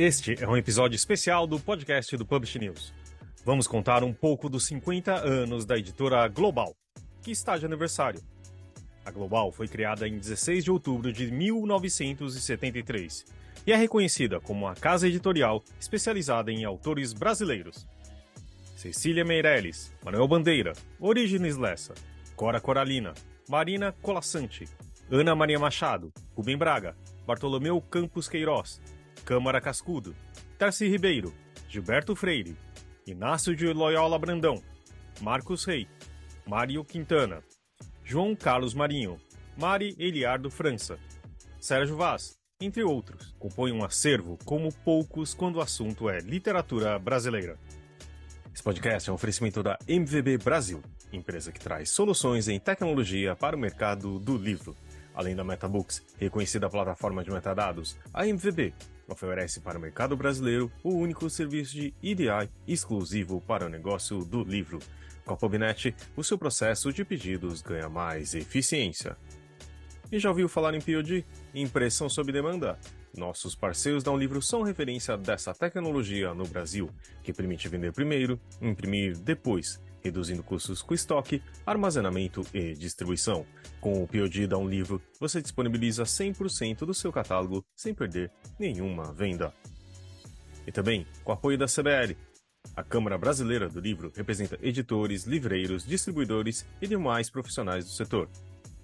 Este é um episódio especial do podcast do Publish News. Vamos contar um pouco dos 50 anos da editora Global, que está de aniversário. A Global foi criada em 16 de outubro de 1973 e é reconhecida como uma casa editorial especializada em autores brasileiros. Cecília Meirelles, Manuel Bandeira, Orígenes Lessa, Cora Coralina, Marina Colassante, Ana Maria Machado, Rubem Braga, Bartolomeu Campos Queiroz, Câmara Cascudo, Tarci Ribeiro, Gilberto Freire, Inácio de Loyola Brandão, Marcos Rei, Mário Quintana, João Carlos Marinho, Mari Eliardo França, Sérgio Vaz, entre outros, compõem um acervo como poucos quando o assunto é literatura brasileira. Esse podcast é um oferecimento da MVB Brasil, empresa que traz soluções em tecnologia para o mercado do livro. Além da MetaBooks, reconhecida plataforma de metadados, a MVB oferece para o mercado brasileiro o único serviço de EDI exclusivo para o negócio do livro. Com a Pubnet, o seu processo de pedidos ganha mais eficiência. E já ouviu falar em POD? Impressão sob demanda? Nossos parceiros da Um Livro são referência dessa tecnologia no Brasil, que permite vender primeiro, imprimir depois reduzindo custos com estoque, armazenamento e distribuição. Com o POD da Um Livro, você disponibiliza 100% do seu catálogo sem perder nenhuma venda. E também com o apoio da CBL. A Câmara Brasileira do Livro representa editores, livreiros, distribuidores e demais profissionais do setor.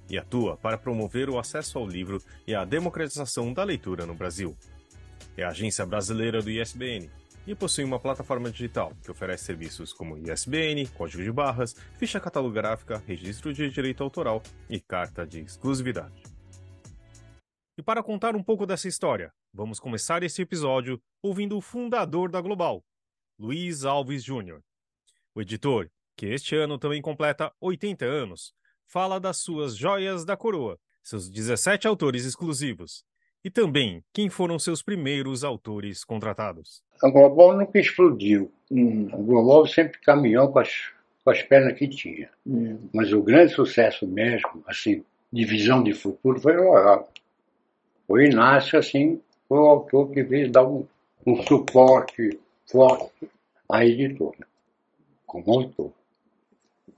E atua para promover o acesso ao livro e a democratização da leitura no Brasil. É a agência brasileira do ISBN, e possui uma plataforma digital que oferece serviços como ISBN, código de barras, ficha catalográfica, registro de direito autoral e carta de exclusividade. E para contar um pouco dessa história, vamos começar esse episódio ouvindo o fundador da Global, Luiz Alves Júnior. O editor, que este ano também completa 80 anos, fala das suas joias da coroa, seus 17 autores exclusivos, e também quem foram seus primeiros autores contratados. A Global nunca explodiu. Hum, a Global sempre caminhou com as, com as pernas que tinha. Hum. Mas o grande sucesso mesmo, assim, de visão de futuro, foi o. O Inácio, assim, foi o autor que veio dar um, um suporte forte à editora, como autor.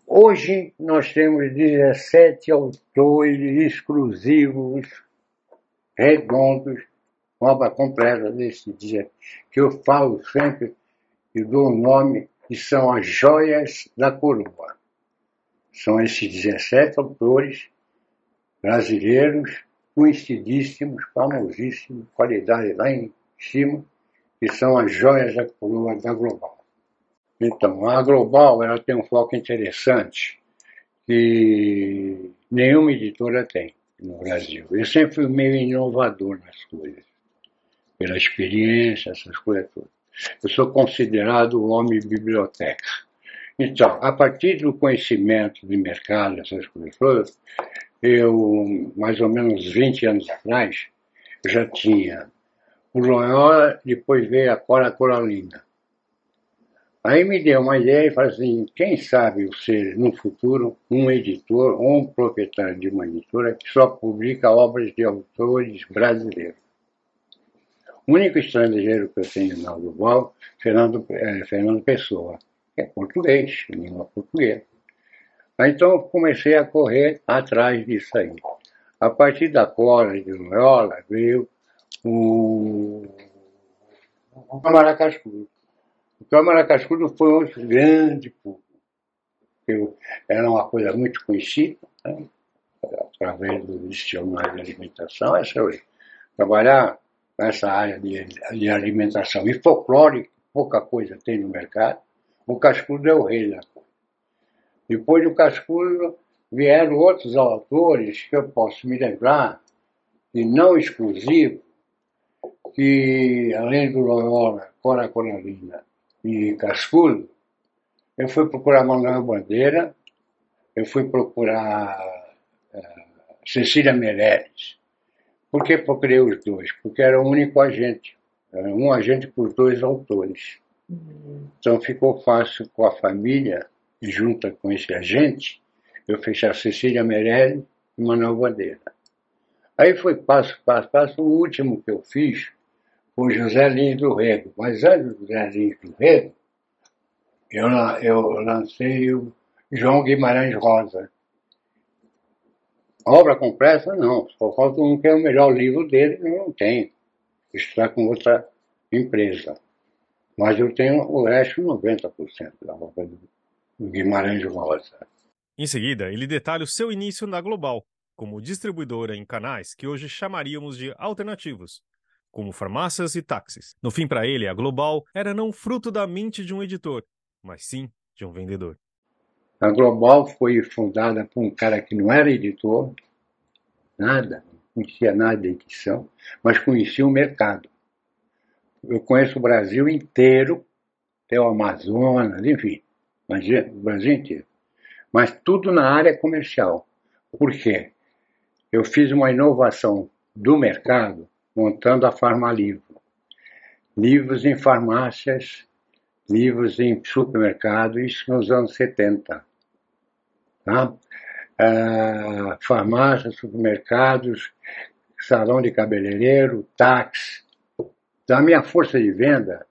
Hoje nós temos 17 autores exclusivos redondos, obra completa desse dia, que eu falo sempre e dou o nome, que são as joias da coroa. São esses 17 autores brasileiros, conhecidíssimos, famosíssimos, qualidade lá em cima, que são as joias da coroa da Global. Então, a Global ela tem um foco interessante que nenhuma editora tem no Brasil. Eu sempre fui meio inovador nas coisas, pela experiência, essas coisas todas. Eu sou considerado um homem biblioteca. Então, a partir do conhecimento de mercado, essas coisas todas, eu, mais ou menos 20 anos atrás, já tinha o Loyola, depois veio a Cora Coralina. Aí me deu uma ideia e falei assim, quem sabe ser no futuro um editor ou um proprietário de uma editora que só publica obras de autores brasileiros. O único estrangeiro que eu tenho na Global, Fernando, é, Fernando Pessoa, que é português, língua portuguesa. Então eu comecei a correr atrás disso aí. A partir da Cora de Loyola veio o, o Camará. O Câmara Cascudo foi um grande público. Era uma coisa muito conhecida, né? através do dicionário de alimentação, essa eu trabalhar nessa área de, de alimentação e folclore, pouca coisa tem no mercado, o Cascudo é o rei da coisa. Depois do Cascudo vieram outros autores que eu posso me lembrar, e não exclusivo, que além do Loyola, Cora Coralina e Cascudo, eu fui procurar Manuel Bandeira, eu fui procurar uh, Cecília Meirelles. Por que procurei os dois? Porque era o único agente, era um agente por dois autores. Uhum. Então ficou fácil com a família, junto com esse agente, eu fechar Cecília Meirelles e Manuel Bandeira. Aí foi passo, passo, passo. O último que eu fiz o José Lins do Rego. Mas antes do José Lins do Rego, eu, eu lancei o João Guimarães Rosa. Obra completa, não. Só falta um que é o melhor livro dele, eu não tenho. Está com outra empresa. Mas eu tenho o resto, 90% da obra do Guimarães Rosa. Em seguida, ele detalha o seu início na Global, como distribuidora em canais que hoje chamaríamos de alternativos, como farmácias e táxis. No fim, para ele, a Global era não fruto da mente de um editor, mas sim de um vendedor. A Global foi fundada por um cara que não era editor, nada, não conhecia nada de edição, mas conhecia o mercado. Eu conheço o Brasil inteiro, até o Amazonas, enfim, o Brasil inteiro mas tudo na área comercial. Por quê? Eu fiz uma inovação do mercado montando a Farmalivro. Livros em farmácias, livros em supermercados, isso nos anos 70. Tá? Ah, farmácias, supermercados, salão de cabeleireiro, táxi. Então, a minha força de venda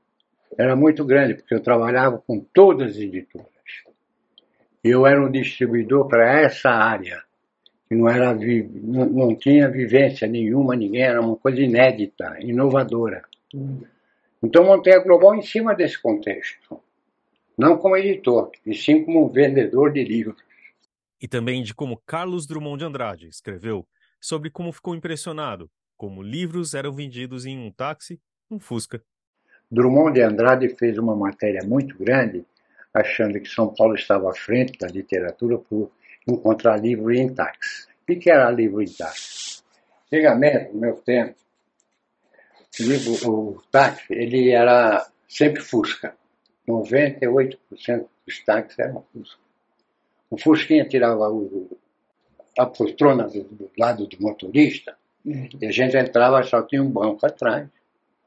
era muito grande, porque eu trabalhava com todas as editoras eu era um distribuidor para essa área, que não, era, não, não, tinha vivência nenhuma, ninguém, era uma coisa inédita, inovadora. Então montei a Global em cima desse contexto, não como editor, e sim como vendedor de livros. E também de como Carlos Drummond de Andrade escreveu sobre como ficou impressionado como livros eram vendidos em um táxi, um Fusca. Drummond de Andrade fez uma matéria muito grande achando que São Paulo estava à frente da literatura por encontrar livro em táxi. O que era livro em táxi? Antigamente, no meu tempo, o, livro, o táxi ele era sempre Fusca. 98% dos táxis eram Fusca. O Fusquinha tirava o, a poltrona do, do, lado do motorista uhum. e a gente entrava só tinha um banco atrás.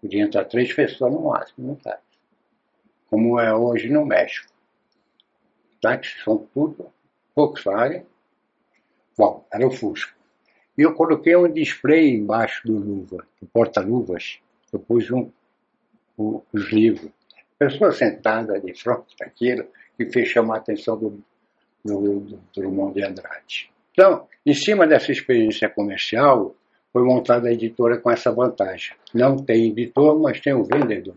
Podia entrar três pessoas no máximo no táxi. Como é hoje no México táxis são tudo Volkswagen. Bom, era o Fusca. E eu coloquei um display embaixo do luva, do porta-luvas. Eu pus um, um, os livros. Pessoa sentada de frente daquilo que fez chamar a atenção do, do, do Drummond de Andrade. Então, em cima dessa experiência comercial, foi montada a editora com essa vantagem. Não tem editor, mas tem um vendedor.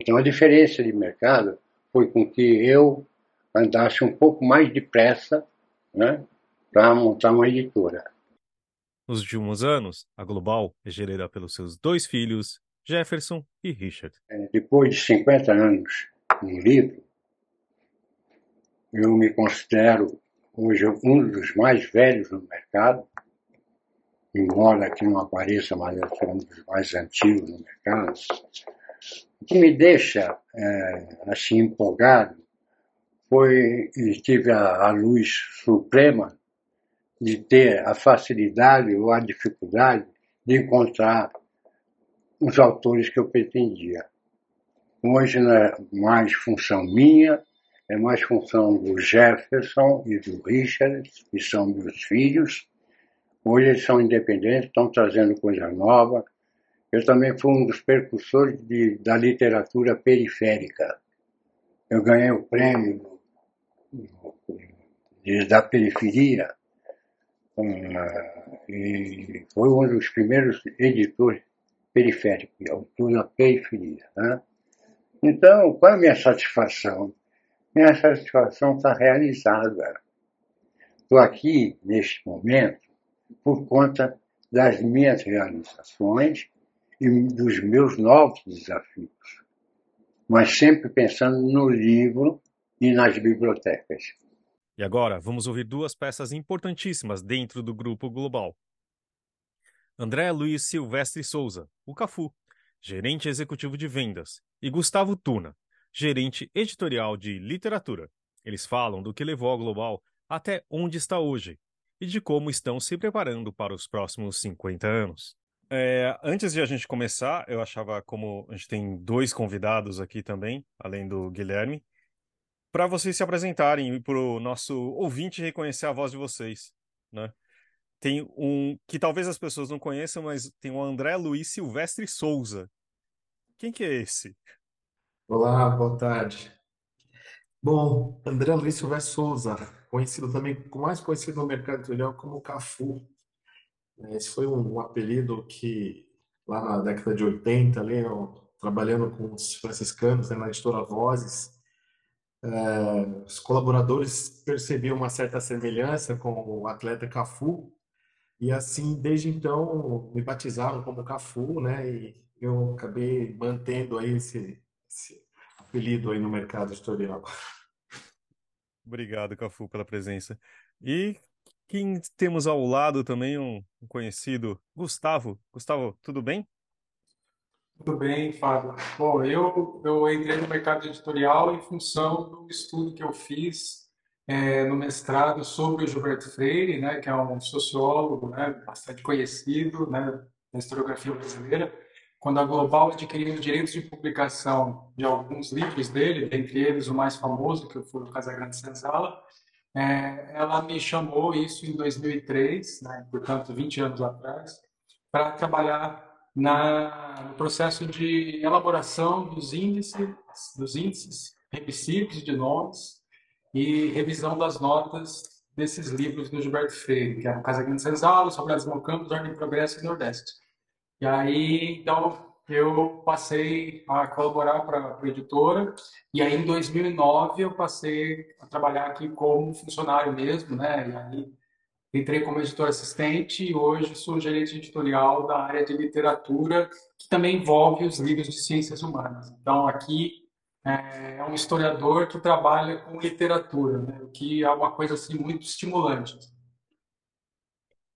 Então, a diferença de mercado foi com que eu andasse um pouco mais depressa né, para montar uma editora. Nos últimos anos, a Global é gerida pelos seus dois filhos, Jefferson e Richard. É, depois de 50 anos no livro, eu me considero hoje um dos mais velhos no mercado, embora aqui não apareça, mas eu sou um dos mais antigos no mercado. O que me deixa é, assim empolgado foi tive a, a luz suprema de ter a facilidade ou a dificuldade de encontrar os autores que eu pretendia. Hoje não é mais função minha, é mais função do Jefferson e do Richard, que são meus filhos. Hoje eles são independentes, estão trazendo coisa nova. Eu também fui um dos percussores de, da literatura periférica. Eu ganhei o prêmio da periferia, e foi um dos primeiros editores periféricos, autor da periferia. Né? Então, qual é a minha satisfação? Minha satisfação está realizada. Estou aqui, neste momento, por conta das minhas realizações e dos meus novos desafios, mas sempre pensando no livro e nas bibliotecas. E agora vamos ouvir duas peças importantíssimas dentro do grupo global. André Luiz Silvestre Souza, o Cafu, gerente executivo de vendas, e Gustavo Tuna, gerente editorial de literatura. Eles falam do que levou a Global até onde está hoje e de como estão se preparando para os próximos 50 anos. É, antes de a gente começar, eu achava como a gente tem dois convidados aqui também, além do Guilherme, para vocês se apresentarem e para o nosso ouvinte reconhecer a voz de vocês, né? tem um que talvez as pessoas não conheçam, mas tem o André Luiz Silvestre Souza. Quem que é esse? Olá, boa tarde. Bom, André Luiz Silvestre Souza, conhecido também, mais conhecido no mercado editorial como Cafu. Esse foi um, apelido que, lá na década de 80, ali, eu, trabalhando com os franciscanos né, na editora Vozes, é, os colaboradores percebiam uma certa semelhança com o atleta Cafu, e assim, desde então, me batizaram como Cafu, né? E eu acabei mantendo aí esse, esse apelido aí no mercado editorial. Obrigado, Cafu, pela presença. E quem temos ao lado também um conhecido, Gustavo. Gustavo, tudo bem? Tudo bem, Fábio. Bom, eu, eu entrei no mercado editorial em função do estudo que eu fiz é, no mestrado sobre o Gilberto Freire, né, que é um sociólogo né, bastante conhecido né, na historiografia brasileira. Quando a Global adquiriu os direitos de publicação de alguns livros dele, entre eles o mais famoso, que foi o Casagrande Senzala, é, ela me chamou isso em 2003, né, portanto 20 anos atrás, para trabalhar na, no processo de elaboração dos índices, dos índices remissivos de nomes e revisão das notas desses livros do Gilberto Freire, que é o Casa Grande Senzala, Sobrados Campos, Ordem e Progresso e Nordeste. E aí, então, eu passei a colaborar para a editora, e aí em 2009 eu passei a trabalhar aqui como funcionário mesmo, né? E aí Entrei como editor assistente e hoje sou gerente editorial da área de literatura, que também envolve os livros de ciências humanas. Então, aqui é, é um historiador que trabalha com literatura, né? o que é uma coisa assim, muito estimulante.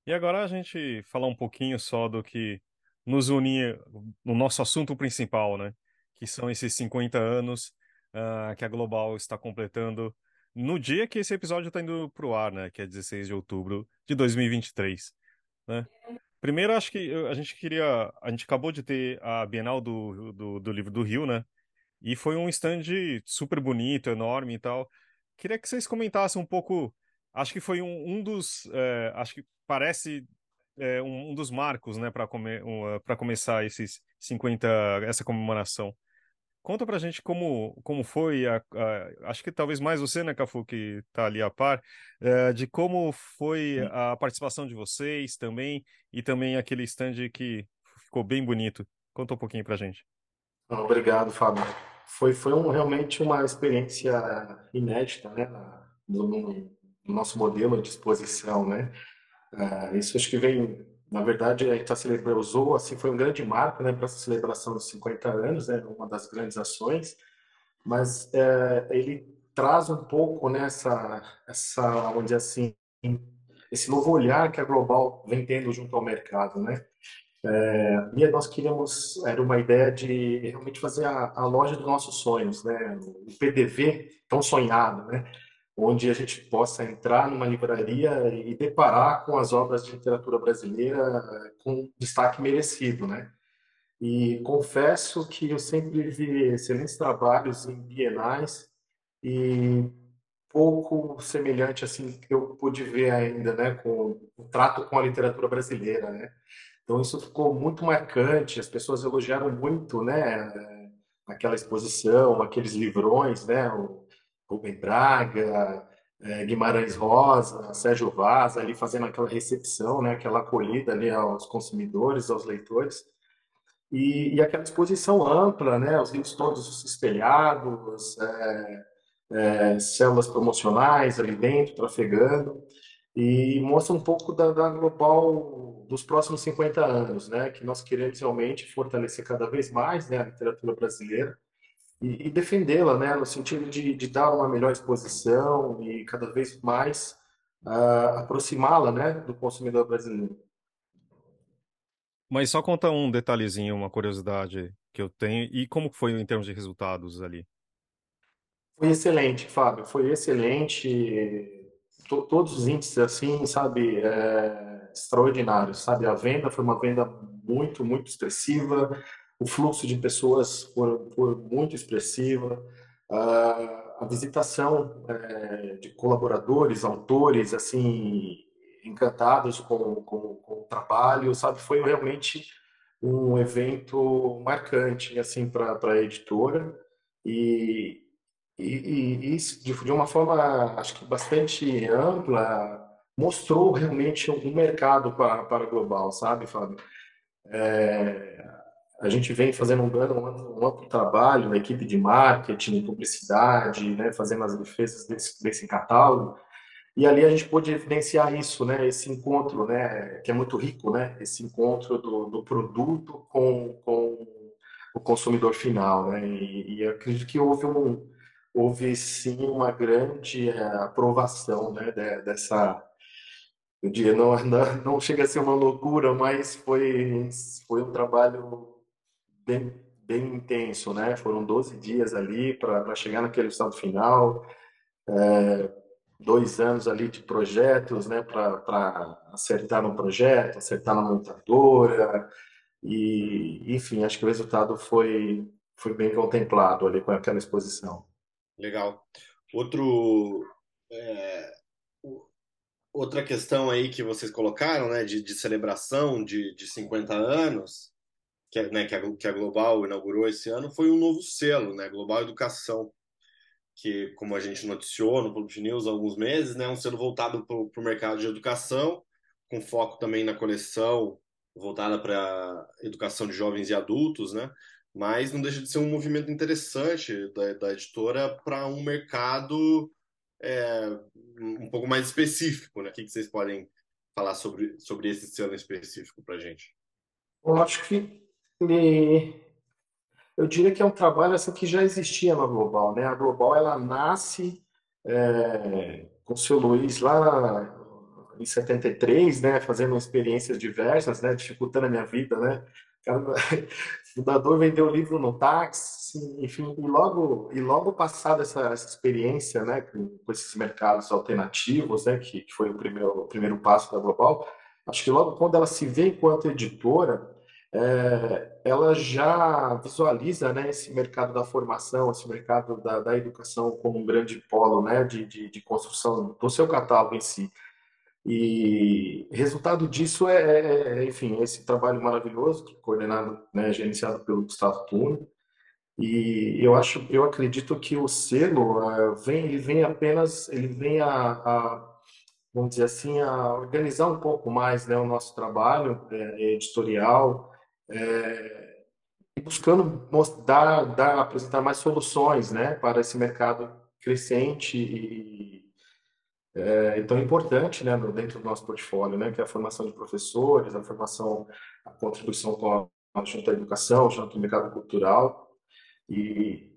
E agora a gente falar um pouquinho só do que nos une no nosso assunto principal, né? Que são esses 50 anos uh, que a Global está completando no dia que esse episódio está indo para o ar, né? Que é 16 de outubro de 2023, né? Primeiro, acho que a gente queria. A gente acabou de ter a Bienal do, do, do Livro do Rio, né? E foi um stand super bonito, enorme e tal. Queria que vocês comentassem um pouco. Acho que foi um, um dos. É, acho que parece é, um, um, dos marcos, né, para come, um, começar esses 50, essa comemoração. Conta pra gente como, como foi, a, a, acho que talvez mais você, né, Cafu, que tá ali a par, é, de como foi a participação de vocês também, e também aquele stand que ficou bem bonito. Conta um pouquinho pra gente. Obrigado, Fábio. Foi, foi um, realmente uma experiência inédita, né, no, no nosso modelo de exposição, né. Uh, isso acho que vem na verdade, a celebrando, usou, assim, foi um grande marco, né, para essa celebração dos 50 anos, né, uma das grandes ações, mas é, ele traz um pouco né, essa, vamos dizer assim, esse novo olhar que a Global vem tendo junto ao mercado, né? É, e nós queríamos, era uma ideia de realmente fazer a, a loja dos nossos sonhos, né? O PDV tão sonhado, né? Onde a gente possa entrar numa livraria e deparar com as obras de literatura brasileira eh, com destaque merecido, né? E confesso que eu sempre vi excelentes trabalhos em bienais e pouco semelhante assim que eu pude ver ainda, né, com o trato com a literatura brasileira, né? Então isso ficou muito marcante, as pessoas elogiaram muito, né, aquela exposição, aqueles livrões, né, Rubem Braga, é, Guimarães Rosa, Sérgio Vaz, ali fazendo aquela recepção, né, aquela acolhida ali aos consumidores, aos leitores. E, e aquela exposição ampla, né, os livros todos espelhados, é, é, células promocionais ali dentro, trafegando, e mostra um pouco da, da global dos próximos 50 anos, né, que nós queremos realmente fortalecer cada vez mais né, a literatura brasileira, e, e defendê-la, né, no sentido de, de, dar uma melhor exposição e cada vez mais uh, aproximá-la, né, do consumidor brasileiro. Mas só conta um detalhezinho, uma curiosidade que eu tenho e como foi em termos de resultados ali. Foi excelente, Fábio, foi excelente. todos os índices assim, sabe, é, extraordinários, sabe. A venda foi uma venda muito, muito expressiva o fluxo de pessoas foi, foi muito expressiva, a, a visitação é, de colaboradores, autores, assim, encantados com, com, com, o trabalho, sabe? Foi realmente um evento marcante, assim, para a editora e, e, e, de, de uma forma, acho que bastante ampla, mostrou realmente um mercado para, para global, sabe, Fábio? É, a gente vem fazendo um, um, um amplo trabalho na equipe de marketing, publicidade, né, fazendo as defesas desse, desse catálogo, e ali a gente pôde evidenciar isso, né, esse encontro, né, que é muito rico, né, esse encontro do, do produto com, com o consumidor final, né, e, e acredito que houve um, houve sim uma grande eh, aprovação, né, dessa eu diria, não, não, não chega a ser uma loucura, mas foi, foi um trabalho bem, bem intenso, né? Foram 12 dias ali para chegar naquele resultado final, é, dois anos ali de projetos, né? Para acertar no projeto, acertar na montadora, e, enfim, acho que o resultado foi, foi bem contemplado ali com aquela exposição. Legal. Outro. É outra questão aí que vocês colocaram, né, de, de celebração de, de 50 anos, que, é, né, que, a, que a Global inaugurou esse ano, foi um novo selo, né, Global Educação, que, como a gente noticiou no Public News há alguns meses, né, um selo voltado para o mercado de educação, com foco também na coleção voltada para educação de jovens e adultos, né, mas não deixa de ser um movimento interessante da, da editora para um mercado é, um pouco mais específico, né? O que, vocês podem falar sobre, sobre esse selo específico para a gente? Eu acho que eu diria que é um trabalho assim, que já existia na Global, né? A Global ela nasce é, com o seu Luiz lá em 73, né? Fazendo experiências diversas, né? Dificultando a minha vida, né? O fundador vendeu o livro no táxi, enfim, e logo, e logo passada essa, essa experiência, né, com, com, esses mercados alternativos, né, que, que foi o primeiro, o primeiro passo da Global, acho que logo quando ela se vê enquanto editora, é, ela já visualiza, né, esse mercado da formação, esse mercado da, da educação como um grande polo, né, de, de, de construção do seu catálogo em si. E resultado disso é, é, é, enfim, esse trabalho maravilhoso, coordenado, né, gerenciado pelo Gustavo Tune. E eu acho, eu acredito que o selo uh, vem, ele vem apenas, ele vem a, a, vamos dizer assim, a organizar um pouco mais, né, o nosso trabalho é, editorial, é, buscando mostrar, dar, apresentar mais soluções, né, para esse mercado crescente e é, tão importante né, dentro do nosso portfólio, né, que é a formação de professores, a formação, a contribuição com a, junto à educação, junto ao mercado cultural. E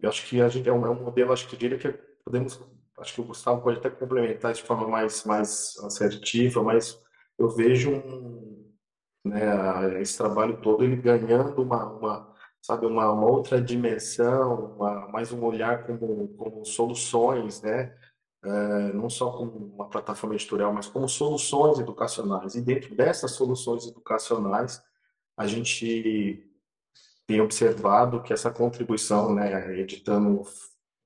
eu acho que a gente é um, é um modelo, acho que diria que podemos, acho que o Gustavo pode até complementar de forma mais, mais assertiva, mas eu vejo um, né, esse trabalho todo ele ganhando uma, uma sabe uma, outra dimensão, uma, mais um olhar como, como soluções, né? é, não só como uma plataforma editorial, mas como soluções educacionais. E dentro dessas soluções educacionais, a gente tem observado que essa contribuição, né, editando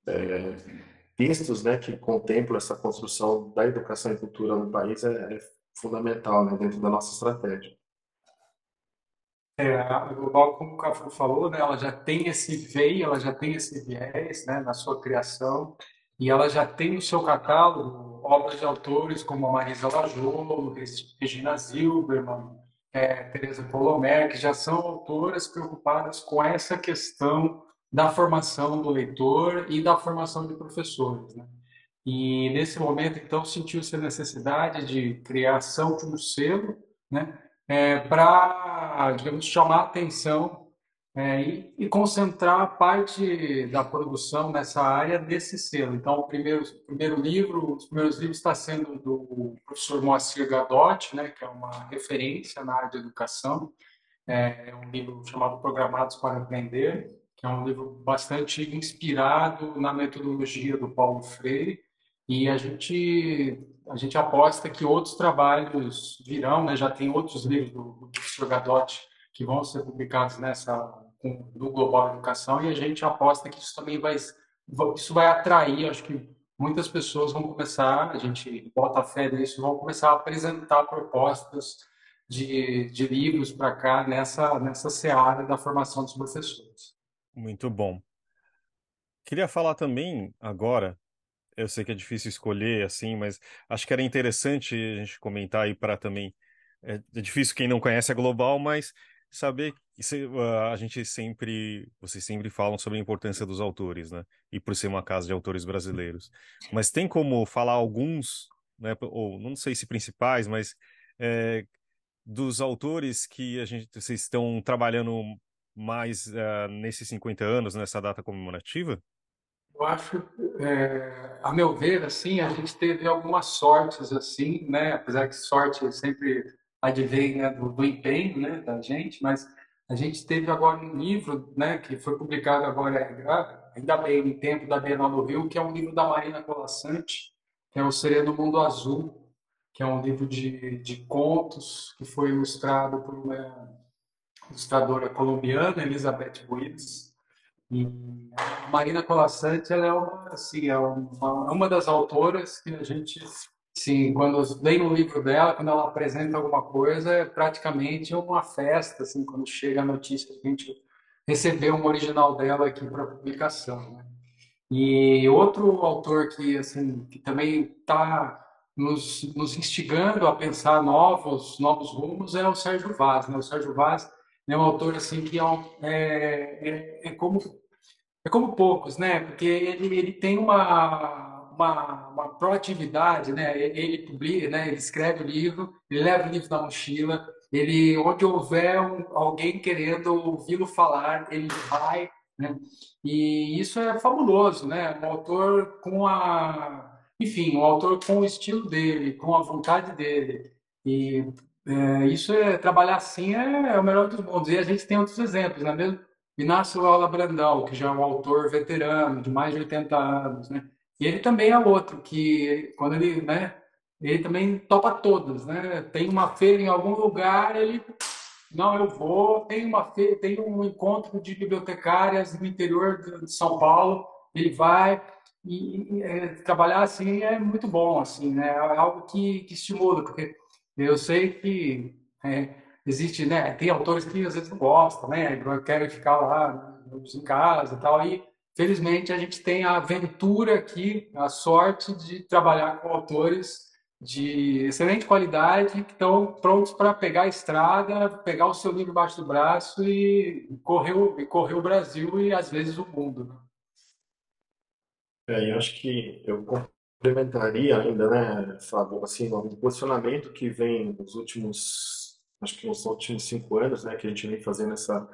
é, textos né, que contemplam essa construção da educação e cultura no país, é, é fundamental né, dentro da nossa estratégia. É, Global, como o Cafu falou, né, ela já tem esse veio, ela já tem esse viés né, na sua criação e ela já tem no seu catálogo obras de autores como a Marisa Lajolo, Regina Zilberman, é, Teresa Polomer, que já são autoras preocupadas com essa questão da formação do leitor e da formação de professores. Né? E nesse momento, então, sentiu-se a necessidade de criação de um selo né? É, para, digamos, chamar atenção é, e, e, concentrar parte da produção nessa área desse selo. Então, o primeiro, o primeiro livro, os primeiros livros está sendo do professor Moacir Gadotti, né, que é uma referência na área de educação. É, é um livro chamado Programados para Aprender, que é um livro bastante inspirado na metodologia do Paulo Freire. E a gente a gente aposta que outros trabalhos virão, né? já tem outros livros do, do professor Gadotti que vão ser publicados nessa do Global Educação e a gente aposta que isso também vai isso vai atrair, acho que muitas pessoas vão começar, a gente bota fé nisso, vão começar a apresentar propostas de, de livros para cá nessa, nessa seara da formação dos professores. Muito bom. Queria falar também agora, eu sei que é difícil escolher assim, mas acho que era interessante a gente comentar aí para também. É, é difícil quem não conhece a Global, mas saber que a gente sempre, vocês sempre falam sobre a importância dos autores, né? E por ser uma casa de autores brasileiros. Mas tem como falar alguns, né? Ou não sei se principais, mas é, dos autores que a gente, vocês estão trabalhando mais uh, nesses 50 anos, nessa data comemorativa? Eu acho, é, a meu ver, assim, a gente teve algumas sortes, assim, né? Apesar que sorte sempre advém né, do, do empenho, né, da gente, mas a gente teve agora um livro, né, que foi publicado agora, ainda bem, em tempo da Bienal do Rio, que é um livro da Marina Colassante, que é o Sereno Mundo Azul, que é um livro de, de contos que foi ilustrado por uma ilustradora colombiana, Elizabeth Ruiz. E a Marina Colassante ela é uma, assim, é uma, uma das autoras que a gente Sim, quando leio um livro dela, quando ela apresenta alguma coisa, é praticamente uma festa, assim, quando chega a notícia que a gente recebeu um original dela aqui para publicação, né? E outro autor que, assim, que também está nos, nos instigando a pensar novos, novos rumos é o Sérgio Vaz, né? O Sérgio Vaz é um autor, assim, que é, é, é, é como é como poucos, né? Porque ele, ele tem uma uma, uma proatividade, né? Ele publica, né? Ele escreve o livro, ele leva o livro na mochila, ele onde houver um, alguém querendo ouvi-lo falar, ele vai, né? E isso é fabuloso, né? Um autor com a, enfim, um autor com o estilo dele, com a vontade dele. E é, isso é trabalhar assim é, é, o melhor dos mundos. E a gente tem outros exemplos, né? Mesmo Inácio Aula Brandão, que já é um autor veterano de mais de 80 anos, né? E ele também é outro que, quando ele, né, ele também topa todas, né? Tem uma feira em algum lugar, ele, não, eu vou. Tem uma feira, tem um encontro de bibliotecárias no interior de São Paulo, ele vai. E, e é, trabalhar assim é muito bom, assim, né? É algo que, que estimula, porque eu sei que é, existe, né? Tem autores que às vezes não gostam, né? Querem ficar lá em casa e tal, aí Felizmente, a gente tem a aventura aqui, a sorte de trabalhar com autores de excelente qualidade que estão prontos para pegar a estrada, pegar o seu livro embaixo do braço e correr, e correr o Brasil e às vezes o mundo. Né? É, eu acho que eu complementaria ainda, né, Fábio, assim, um posicionamento que vem nos últimos, acho que nos últimos cinco anos, né, que a gente vem fazendo essa,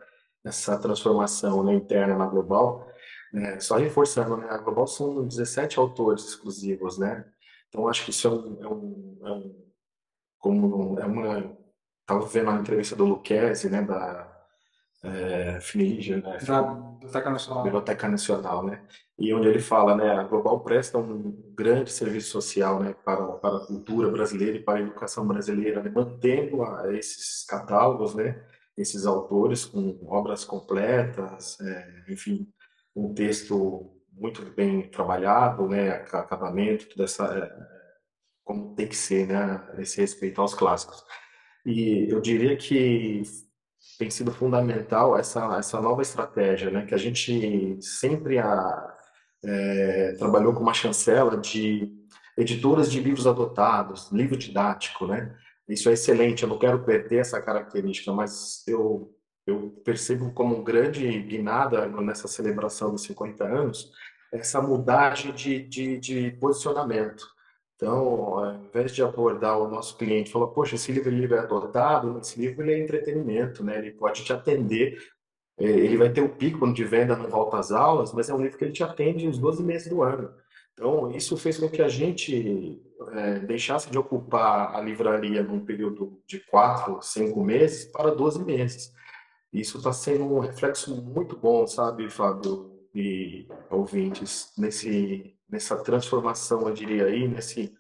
essa transformação né, interna na global, é, só reforçando, né? A Global são 17 autores exclusivos, né? Então, acho que isso é um, é um, é um como é uma estava vendo a entrevista do Lucchesi, né, da é, FNIJ, né, da Biblioteca Nacional. Biblioteca Nacional, né, e onde ele fala, né, a Global presta um grande serviço social, né, para, para a cultura brasileira e para a educação brasileira, né, mantendo a, esses catálogos, né, esses autores com obras completas, é, enfim, um texto muito bem trabalhado, né, acabamento, tudo essa é, como tem que ser, né, esse respeito aos clássicos. E eu diria que tem sido fundamental essa essa nova estratégia, né, que a gente sempre a, é, trabalhou com uma chancela de editoras de livros adotados, livro didático, né? Isso é excelente. Eu não quero perder essa característica, mas eu eu percebo como um grande guinada nessa celebração dos 50 anos essa mudagem de, de, de posicionamento. Então, ao invés de abordar o nosso cliente, falar, poxa, esse livro, livro é adotado, esse livro ele é entretenimento, né? Ele pode te atender, é, ele vai ter o pico de venda no volta às aulas, mas é um livro que ele te atende os 12 meses do ano. Então, isso fez com que a gente é, deixasse de ocupar a livraria num período de 4, 5 meses para 12 meses. Isso está sendo um reflexo muito bom, sabe, Fábio e ouvintes, nesse, nessa transformação, eu diria aí, nesse,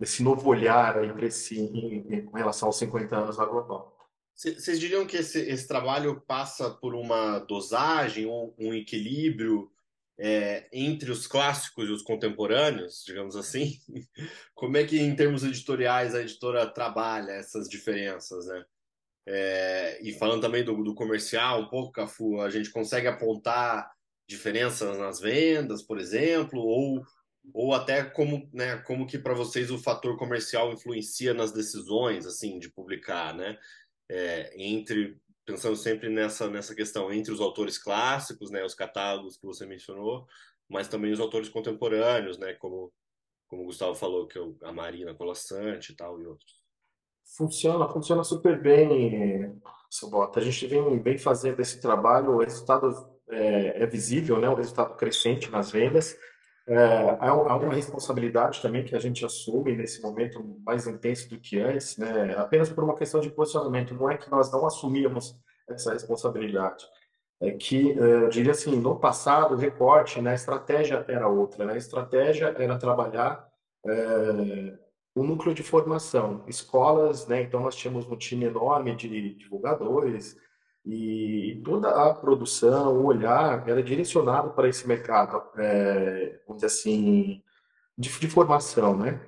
nesse novo olhar aí para em, com relação aos 50 anos da Global. Vocês diriam que esse, esse, trabalho passa por uma dosagem, um, um equilíbrio é, entre os clássicos e os contemporâneos, digamos assim, como é que, em termos editoriais, a editora trabalha essas diferenças, né? É, e falando também do, do, comercial, um pouco, Cafu, a gente consegue apontar diferenças nas vendas, por exemplo, ou, ou até como, né, como que para vocês o fator comercial influencia nas decisões, assim, de publicar, né? É, entre pensando sempre nessa nessa questão entre os autores clássicos, né, os catálogos que você mencionou, mas também os autores contemporâneos, né, como como o Gustavo falou que é a Marina Colassante e tal e outros. Funciona, funciona super bem, seu Bota. A gente vem, vem fazendo esse trabalho, o resultado é, é visível, né? O resultado crescente nas vendas. É, há uma responsabilidade também que a gente assume nesse momento mais intenso do que antes, né? Apenas por uma questão de posicionamento. Não é que nós não assumíamos essa responsabilidade. É que, é, eu diria assim, no passado, o recorte, né, a estratégia era outra. Né? A estratégia era trabalhar é, o núcleo de formação, escolas, né? Então nós tínhamos um time enorme de divulgadores e toda a produção, o olhar era direcionado para esse mercado, é, vamos dizer assim, de, de formação, né?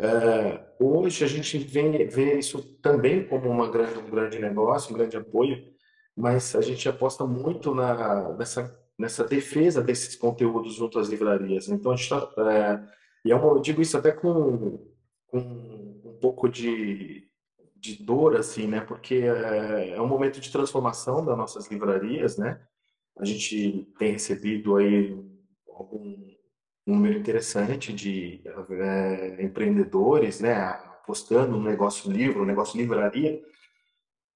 É, hoje a gente vê, vê isso também como uma grande, um grande negócio, um grande apoio, mas a gente aposta muito na, nessa, nessa defesa desses conteúdos junto às livrarias. Então a gente está, é, e eu digo isso até com com um pouco de, de dor, assim, né? Porque é, é um momento de transformação das nossas livrarias, né? A gente tem recebido aí algum número interessante de é, empreendedores, né? Apostando no negócio livro, no negócio livraria.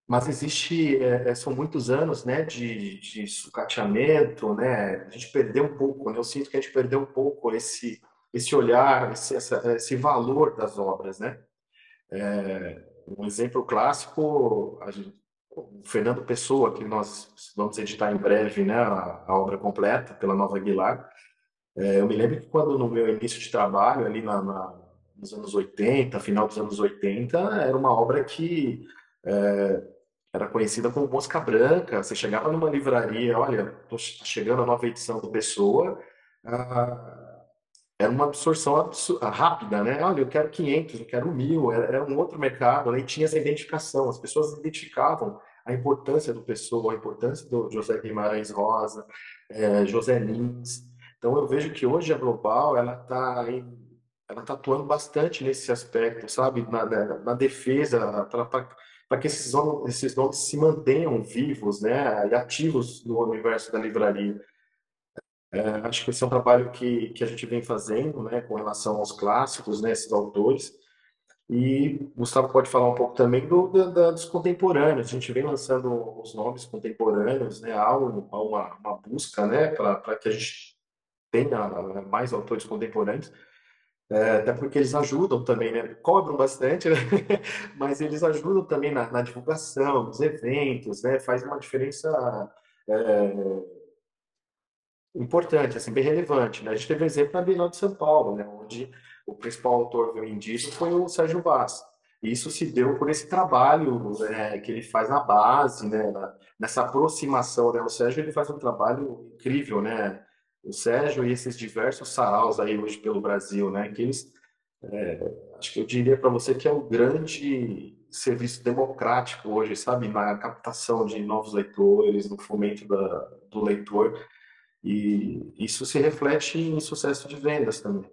Mas existe, é, são muitos anos, né, de, de sucateamento, né? A gente perdeu um pouco, né? Eu sinto que a gente perdeu um pouco esse esse olhar, esse, essa, esse valor das obras, né? É, um exemplo clássico, gente, o Fernando Pessoa, que nós vamos editar em breve, né, a, a obra completa pela Nova Aguilar. É, eu me lembro que quando no meu início de trabalho, ali na, na, nos anos 80, final dos anos 80, era uma obra que é, era conhecida como Mosca Branca. Você chegava numa livraria, olha, estou chegando a nova edição do Pessoa, ah, era uma absorção rápida, né? Olha, eu quero 500, eu quero 1.000, era, era um outro mercado, né? e tinha essa identificação, as pessoas identificavam a importância do pessoa, a importância do José Guimarães Rosa, é, José Lins. Então eu vejo que hoje a Global ela está ela tá atuando bastante nesse aspecto, sabe, na, na, na defesa para que esses nomes, esses nomes se mantenham vivos, né, e ativos no universo da livraria. É, acho que esse é um trabalho que, que a gente vem fazendo, né, com relação aos clássicos, né, esses autores. E Gustavo pode falar um pouco também do, da, dos contemporâneos. A gente vem lançando os nomes contemporâneos, né, há, há uma, uma, busca, né, para que a gente tenha mais autores contemporâneos. É, até porque eles ajudam também, né? Cobram bastante, né? mas eles ajudam também na, na divulgação, nos eventos, né? Faz uma diferença é, importante, assim, bem relevante. Né? A gente teve um exemplo na Bienal de São Paulo, né? onde o principal autor disso foi o Sérgio Vaz. E isso se deu por esse trabalho né, que ele faz na base, né, nessa aproximação. Né? O Sérgio ele faz um trabalho incrível, né? O Sérgio e esses diversos saraus aí hoje pelo Brasil, né? Que eles, é, acho que eu diria para você que é o grande serviço democrático hoje, sabe? Na captação de novos leitores, no fomento da, do leitor. E isso se reflete em sucesso de vendas também.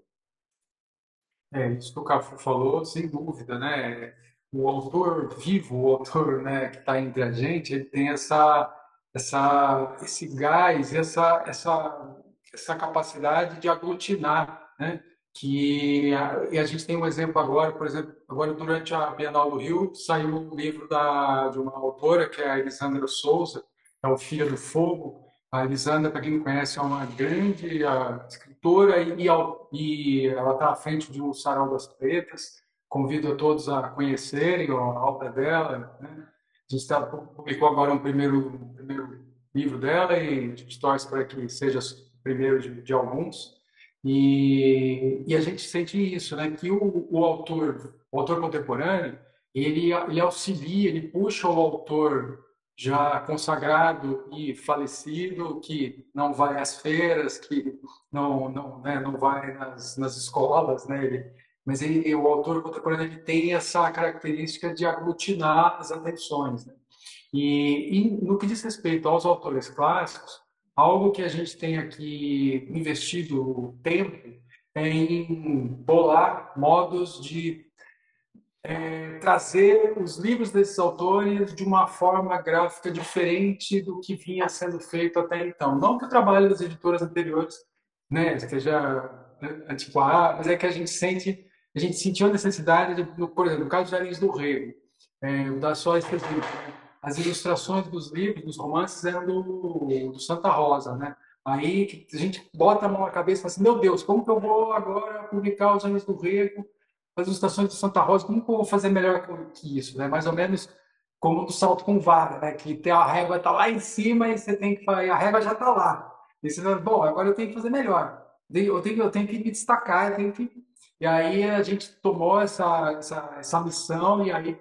É, isso que o Cafu falou, sem dúvida, né? O autor vivo, o autor né, que está entre a gente, ele tem essa, essa, esse gás, essa, essa, essa capacidade de aglutinar, né? Que a, e a gente tem um exemplo agora, por exemplo, agora durante a Bienal do Rio saiu um livro da, de uma autora que é a Elisandra Souza, é o Filha do Fogo, a Elisandra, para quem não conhece, é uma grande uh, escritora e, e ela está à frente de um Sarau das Pretas. Convido a todos a conhecerem a obra dela. Né? A gente tá, publicou agora um primeiro, um primeiro livro dela e gente torce para que seja o primeiro de, de alguns. E, e, a gente sente isso, né? que o, o autor, o autor contemporâneo, ele, ele auxilia, ele puxa o autor já consagrado e falecido, que não vai às feiras, que não não, né, não vai nas, nas escolas, né? Ele, mas ele, o autor contemporâneo ele tem essa característica de aglutinar as atenções. Né? E, e, no que diz respeito aos autores clássicos, algo que a gente tem aqui investido tempo é em bolar modos de é, trazer os livros desses autores de uma forma gráfica diferente do que vinha sendo feito até então. Não que o trabalho das editoras anteriores né, esteja né, antiquado, mas é que a gente sente, a gente sentiu a necessidade, de, por exemplo, no caso de Arins do Rego, é, da só as ilustrações dos livros, dos romances eram do, do Santa Rosa, né? Aí a gente bota a mão na cabeça e fala assim, meu Deus, como que eu vou agora publicar os Anéis do Rego as ilustrações de Santa Rosa, como que eu vou fazer melhor que isso? Né? Mais ou menos como do salto com vara, né? que tem a régua está lá em cima e você tem que a régua já está lá. E você fala, bom, agora eu tenho que fazer melhor. Eu tenho, eu tenho que me destacar, eu tenho que... E aí a gente tomou essa, essa, essa missão e aí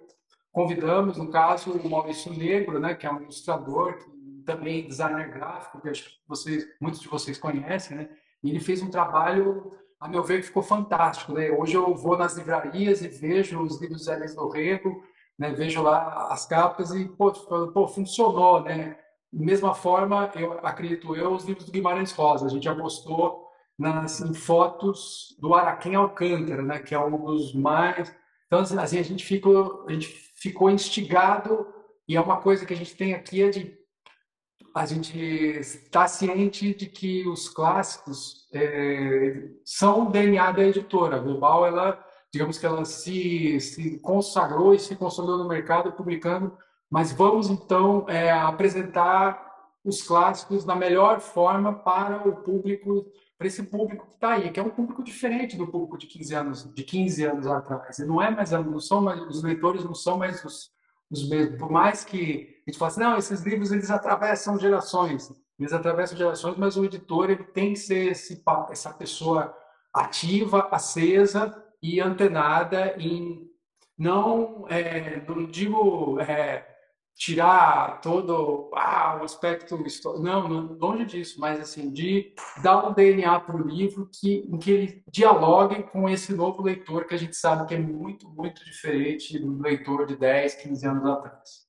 convidamos, no caso, o Maurício Negro, né, que é um ilustrador, também designer gráfico, que acho que vocês, muitos de vocês conhecem, né? E ele fez um trabalho a meu ver, ficou fantástico. Né? Hoje eu vou nas livrarias e vejo os livros do Hermes Rego, né? vejo lá as capas e, pô, pô, funcionou, né? mesma forma, eu acredito eu, os livros do Guimarães Rosa. A gente já postou nas, em fotos do Araquém Alcântara, né? que é um dos mais... Então, assim, a gente ficou, a gente ficou instigado e é uma coisa que a gente tem aqui é de a gente está ciente de que os clássicos é, são o DNA da editora. A Global, ela, digamos que ela se, se consagrou e se consolidou no mercado publicando, mas vamos então é, apresentar os clássicos da melhor forma para o público, para esse público que está aí, que é um público diferente do público de 15 anos, de 15 anos atrás. E não é mais, não são mais, os leitores não são mais os, os mesmos. Por mais que a gente fala assim, não, esses livros eles atravessam gerações, eles atravessam gerações, mas o editor ele tem que ser esse, essa pessoa ativa, acesa e antenada em não, é, não digo é, tirar todo ah, o aspecto histórico, não, não, longe disso, mas assim de dar um DNA para o livro que em que ele dialogue com esse novo leitor que a gente sabe que é muito muito diferente do leitor de 10, 15 anos atrás.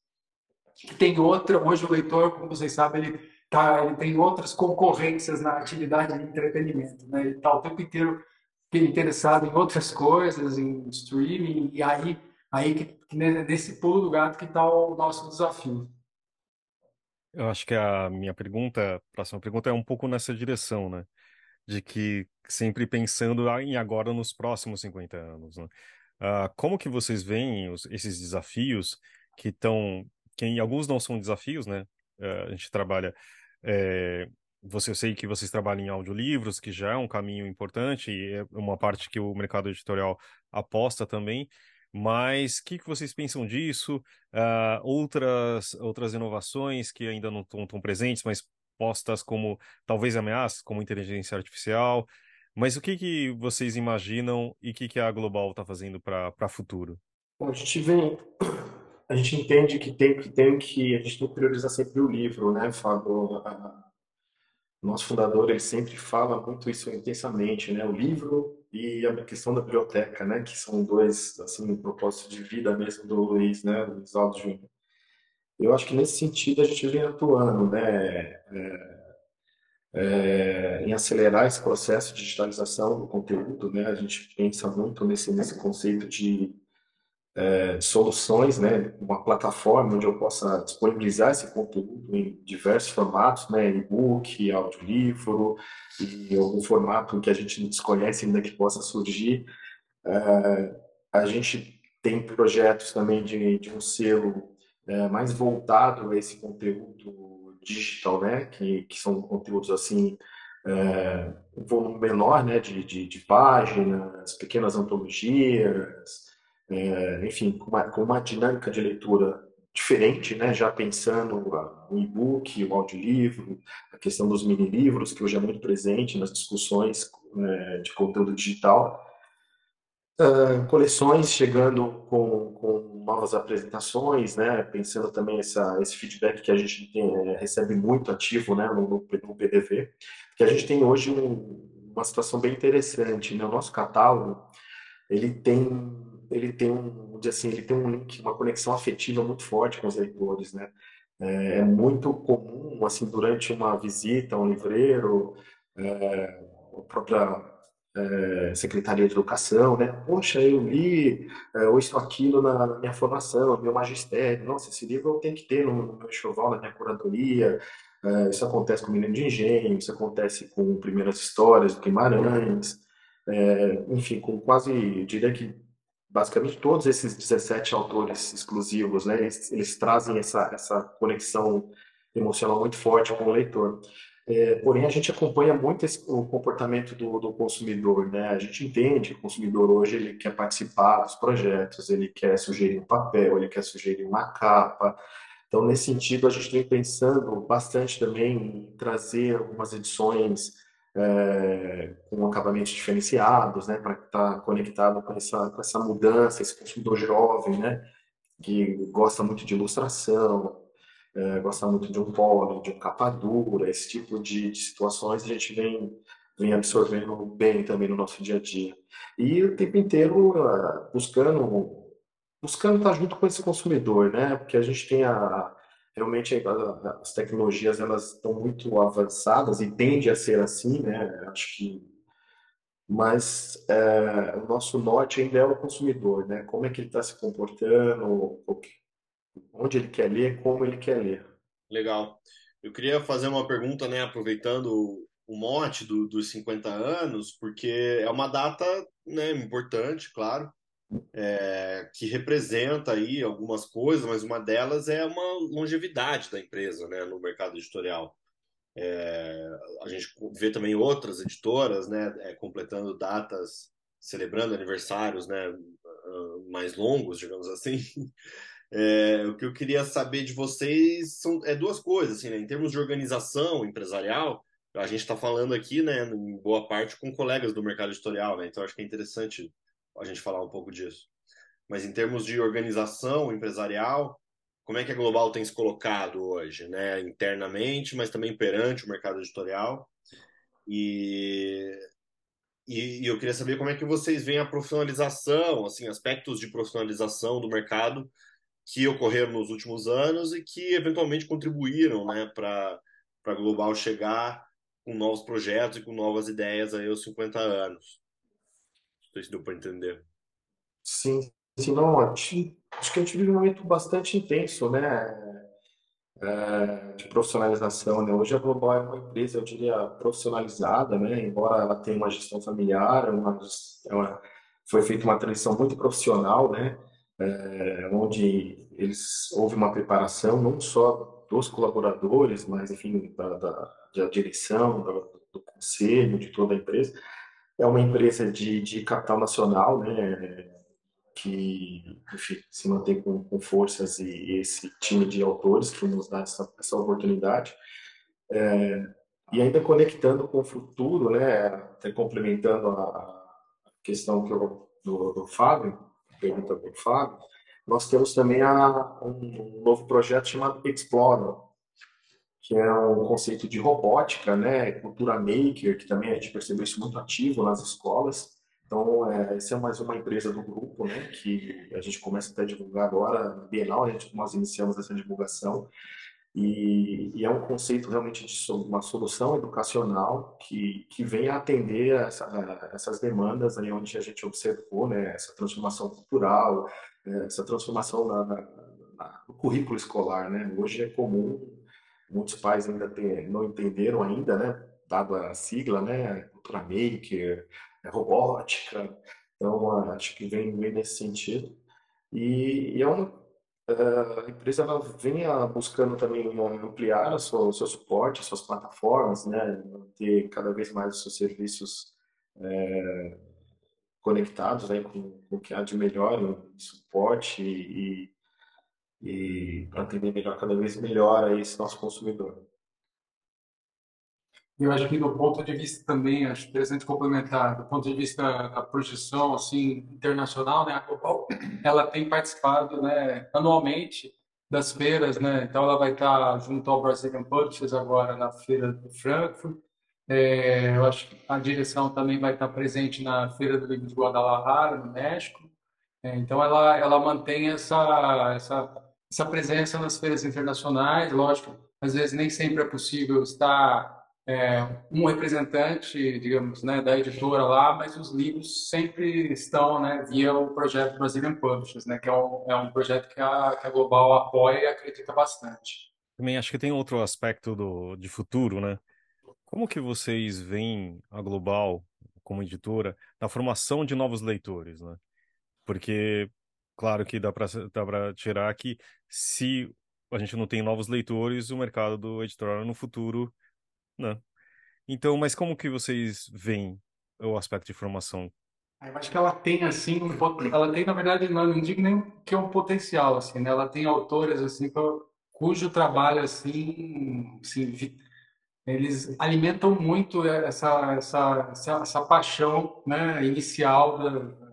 Tem outra, hoje o leitor, como vocês sabem, ele tá, ele tem outras concorrências na atividade de entretenimento, né? Ele está o tempo inteiro interessado em outras coisas, em streaming e aí aí que nesse pulo do gato que está o nosso desafio. Eu acho que a minha pergunta, a próxima pergunta é um pouco nessa direção, né? De que sempre pensando em agora nos próximos 50 anos, né? Uh, como que vocês veem os, esses desafios que estão, que alguns não são desafios, né? Uh, a gente trabalha, é, você, eu sei que vocês trabalham em audiolivros, que já é um caminho importante e é uma parte que o mercado editorial aposta também, mas o que, que vocês pensam disso? Uh, outras, outras inovações que ainda não estão tão presentes, mas postas como talvez ameaças, como inteligência artificial. Mas o que, que vocês imaginam e o que, que a Global está fazendo para o futuro? Bom, a gente vem, a gente entende que tem que tem que a gente tem que priorizar sempre o livro, né, Fábio? nosso fundador ele sempre fala muito isso intensamente, né? O livro e a questão da biblioteca, né? Que são dois assim propósitos de vida mesmo do Luiz, né? Luiz Aldo Júnior. Eu acho que nesse sentido a gente vem atuando, né? É, é, em acelerar esse processo de digitalização do conteúdo, né? A gente pensa muito nesse nesse conceito de é, soluções, né, uma plataforma onde eu possa disponibilizar esse conteúdo em diversos formatos, né, e-book, audiolivro e algum formato que a gente desconhece ainda que possa surgir. É, a gente tem projetos também de, de um selo é, mais voltado a esse conteúdo digital, né, que, que são conteúdos assim é, um volume menor, né, de, de, de páginas, pequenas antologias, é, enfim, com uma, com uma, dinâmica de leitura diferente, né? já pensando o e-book, o audiolivro, a questão dos mini-livros, que hoje é muito presente nas discussões né, de conteúdo digital. Uh, coleções chegando com, com novas apresentações, né? Pensando também essa, esse feedback que a gente tem, é, recebe muito ativo, né? No, no, PDV, que a gente tem hoje um, uma situação bem interessante, né? O nosso catálogo ele tem ele tem um assim ele tem um link, uma conexão afetiva muito forte com os leitores, né? É, é muito comum assim durante uma visita a um livreiro, é, a própria é, Secretaria de Educação, né? Poxa, eu li é, ou isso aquilo na, na, minha formação, no meu magistério. Nossa, esse livro eu tenho que ter no, no meu enxoval, na minha curadoria. É, isso acontece com o Menino de Engenho, isso acontece com Primeiras Histórias do Guimarães, é, enfim, com quase, diria que basicamente todos esses 17 autores exclusivos, né? Eles, eles trazem essa, essa conexão emocional muito forte com o leitor. É, porém, a gente acompanha muito esse, o comportamento do, do, consumidor, né? A gente entende que o consumidor hoje ele quer participar dos projetos, ele quer sugerir um papel, ele quer sugerir uma capa. Então, nesse sentido, a gente vem pensando bastante também em trazer algumas edições é, com acabamentos diferenciados, né? Para estar tá conectado com essa, com essa mudança, esse consumidor jovem, né? Que gosta muito de ilustração, é, gosta muito de um polo, de um capa dura, esse tipo de, de, situações a gente vem, vem absorvendo bem também no nosso dia a dia. E o tempo inteiro uh, buscando buscando estar junto com esse consumidor, né? Porque a gente tem a realmente as tecnologias elas estão muito avançadas e tende a ser assim, né? Acho que mas é, o nosso norte ainda é o consumidor, né? Como é que ele está se comportando, onde ele quer ler, como ele quer ler. Legal. Eu queria fazer uma pergunta, né, aproveitando o mote do, dos 50 anos, porque é uma data né, importante, claro, é, que representa aí algumas coisas, mas uma delas é uma longevidade da empresa né, no mercado editorial. É, a gente vê também outras editoras né, é, completando datas, celebrando aniversários né, mais longos, digamos assim. É, o que eu queria saber de vocês são é duas coisas, assim, né? Em termos de organização empresarial, a gente está falando aqui, né, em boa parte com colegas do mercado editorial, né? Então acho que é interessante a gente falar um pouco disso. Mas em termos de organização empresarial, como é que a Global tem se colocado hoje, né? Internamente, mas também perante o mercado editorial. E, e, e eu queria saber como é que vocês veem a profissionalização, assim, aspectos de profissionalização do mercado que ocorreram nos últimos anos e que eventualmente contribuíram né, para a Global chegar com novos projetos e com novas ideias aí aos 50 anos. Não sei se deu para entender. Sim, sim, não, acho que a gente vive um momento bastante intenso, né? É, de profissionalização, né? Hoje a Global é uma empresa, eu diria, profissionalizada, né? Embora ela tenha uma gestão familiar, uma, é uma, foi feita uma transição muito profissional, né? é, onde eles houve uma preparação não só dos colaboradores, mas enfim da, da, da direção, do, do, conselho, de toda a empresa. É uma empresa de, de capital nacional, né, que enfim, se mantém com, com forças e, esse time de autores que nos dá essa, essa oportunidade. É, e ainda conectando com o futuro, né, até complementando a, questão que eu, do, do Fábio, pergunta para o Fábio, nós temos também a, um novo projeto chamado Explore, que é um conceito de robótica, né, cultura maker, que também a gente percebeu isso muito ativo nas escolas. Então, é, essa é mais uma empresa do grupo, né, que a gente começa até a divulgar agora, na Bienal, a gente, nós iniciamos essa divulgação, e, e, é um conceito realmente de uma solução educacional que, que vem atender essa, a essas demandas aí onde a gente observou né, essa transformação cultural, é, essa transformação na, na, na, no currículo escolar. Né? Hoje é comum, muitos pais ainda não entenderam ainda, né, dado a sigla, né, cultura maker, robótica, então acho que vem, vem nesse sentido. E, e é uma a empresa ela vem buscando também ampliar o seu, o seu suporte, as suas plataformas, né, ter cada vez mais os seus serviços é, conectados né, com, o que há de melhor em suporte e, e, atender melhor, cada vez melhor a esse nosso consumidor. eu acho que do ponto de vista também, acho interessante complementar, do ponto de vista da projeção assim internacional, né, a Global, ela tem participado, né, anualmente das feiras, né, então ela vai estar junto ao Brazilian Publishers agora na feira de Frankfurt, é, eu acho que a direção também vai estar presente na feira do livro de Guadalajara, no México, é, então ela ela mantém essa essa essa presença nas feiras internacionais, lógico, às vezes nem sempre é possível estar é, um representante, digamos, né, da editora lá, mas os livros sempre estão né, via o projeto Brazilian Publishers, né, que é um, é um projeto que a, que a Global apoia e acredita bastante. Também acho que tem outro aspecto do, de futuro, né? Como que vocês veem a Global como editora na formação de novos leitores, né? Porque, claro que dá para tirar que se a gente não tem novos leitores, o mercado do editorial no futuro né? Então, mas como que vocês veem o aspecto de formação? Eu acho que ela tem assim um ela tem na verdade não, digo nem que é um potencial assim, né? Ela tem autores assim cujo trabalho assim, assim eles alimentam muito essa essa essa, essa paixão, né, inicial da,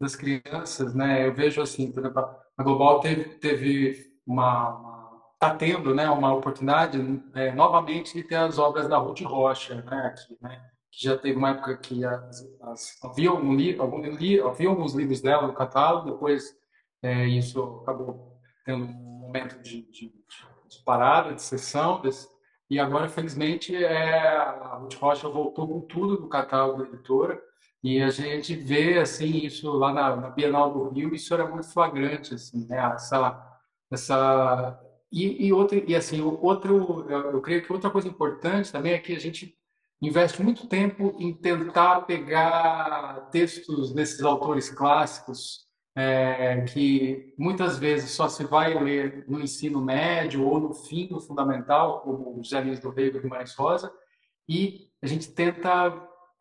das crianças, né? Eu vejo assim, por exemplo, a Global teve teve uma, está tendo né, uma oportunidade é, novamente de ter as obras da Ruth Rocha né, aqui, né, que já teve uma época que as, as, havia, um algum, li, havia alguns livros dela no catálogo, depois é, isso acabou tendo um momento de, de, de parada, de sessão, desse, e agora, felizmente, é, a Ruth Rocha voltou com tudo do catálogo da editora, e a gente vê assim isso lá na, na Bienal do Rio, isso era muito flagrante, assim, né? essa, essa e, e, outro, e assim, outro, eu creio que outra coisa importante também é que a gente investe muito tempo em tentar pegar textos desses autores clássicos é, que muitas vezes só se vai ler no ensino médio ou no fim do fundamental, como José Luiz do Rego Guimarães Rosa, e a gente tenta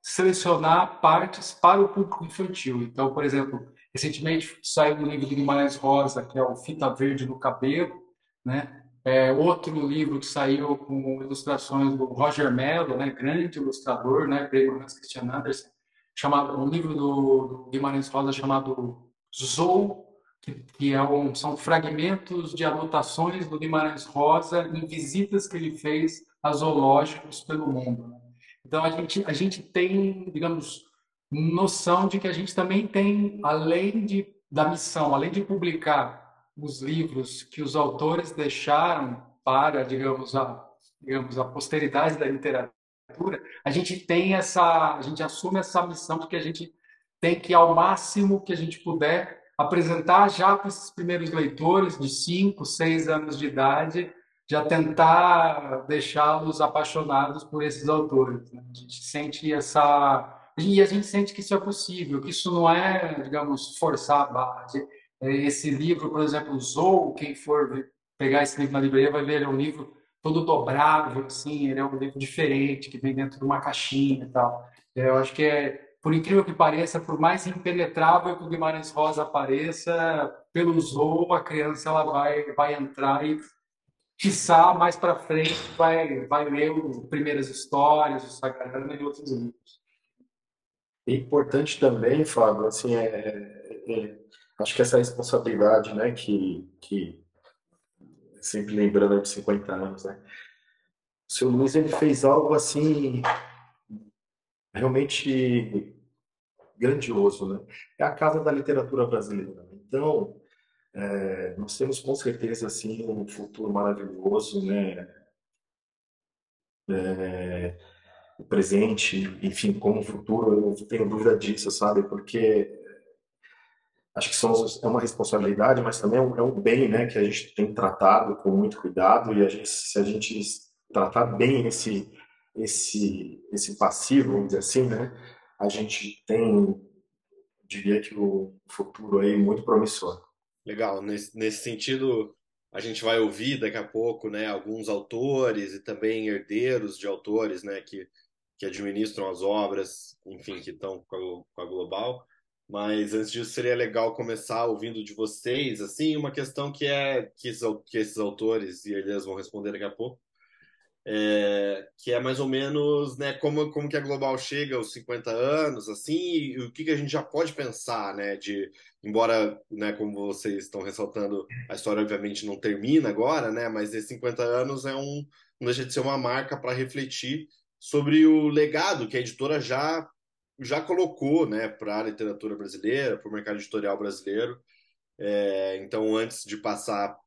selecionar partes para o público infantil. Então, por exemplo, recentemente saiu um livro de Guimarães Rosa, que é o Fita Verde no Cabelo, né? É, outro livro que saiu com ilustrações do Roger Mello, né, grande ilustrador, né, prêmio Hans Christian Andersen, chamado um livro do, do Guimarães Rosa chamado Zou, que, que é um, são fragmentos de anotações do Guimarães Rosa em visitas que ele fez a zoológicos pelo mundo. Né? Então a gente a gente tem, digamos, noção de que a gente também tem, além de da missão, além de publicar os livros que os autores deixaram para, digamos, a, digamos, a posteridade da literatura, a gente tem essa, a gente assume essa missão de que a gente tem que, ao máximo que a gente puder, apresentar já para esses primeiros leitores de 5, 6 anos de idade, já tentar deixá-los apaixonados por esses autores. Né? A gente sente essa e a gente sente que isso é possível, que isso não é, digamos, forçar a barra. Esse livro, por exemplo, Zou, quem for pegar esse livro na livraria vai ver, ele é um livro todo dobrável, assim, ele é um livro diferente, que vem dentro de uma caixinha e tal. Eu acho que é, por incrível que pareça, por mais impenetrável que o Guimarães Rosa pareça, pelo Zou, a criança ela vai, vai entrar e, quiçá, mais para frente, vai, vai ler o Primeiras Histórias, o Sagrado e outros livros. É importante também, Fábio, assim, é, é, é acho que essa responsabilidade, né, que, que sempre lembrando de 50 anos, né, o seu Luiz ele fez algo assim realmente grandioso, né? É a casa da literatura brasileira. Então, é, nós temos com certeza assim um futuro maravilhoso, né? É, o presente, enfim, como futuro, eu não tenho dúvida disso, sabe? Porque acho que são, é uma responsabilidade, mas também é um, é um, bem, né, que a gente tem tratado com muito cuidado e a gente, se a gente tratar bem esse esse esse passivo, vamos dizer assim, né, a gente tem, diria que o futuro aí muito promissor. Legal, nesse, nesse sentido, a gente vai ouvir daqui a pouco, né, alguns autores e também herdeiros de autores, né, que que administram as obras, enfim, que estão com com a Global. Mas antes disso, seria legal começar ouvindo de vocês, assim, uma questão que é que, que esses autores, e eles vão responder daqui a pouco, é, que é mais ou menos né, como, como que a Global chega aos 50 anos, assim, e o que, que a gente já pode pensar, né, de, embora, né, como vocês estão ressaltando, a história obviamente não termina agora, né, mas esses 50 anos é um, não deixa de ser uma marca para refletir sobre o legado que a editora já já colocou, né, para a literatura brasileira, para o mercado editorial brasileiro. É, então, antes de passar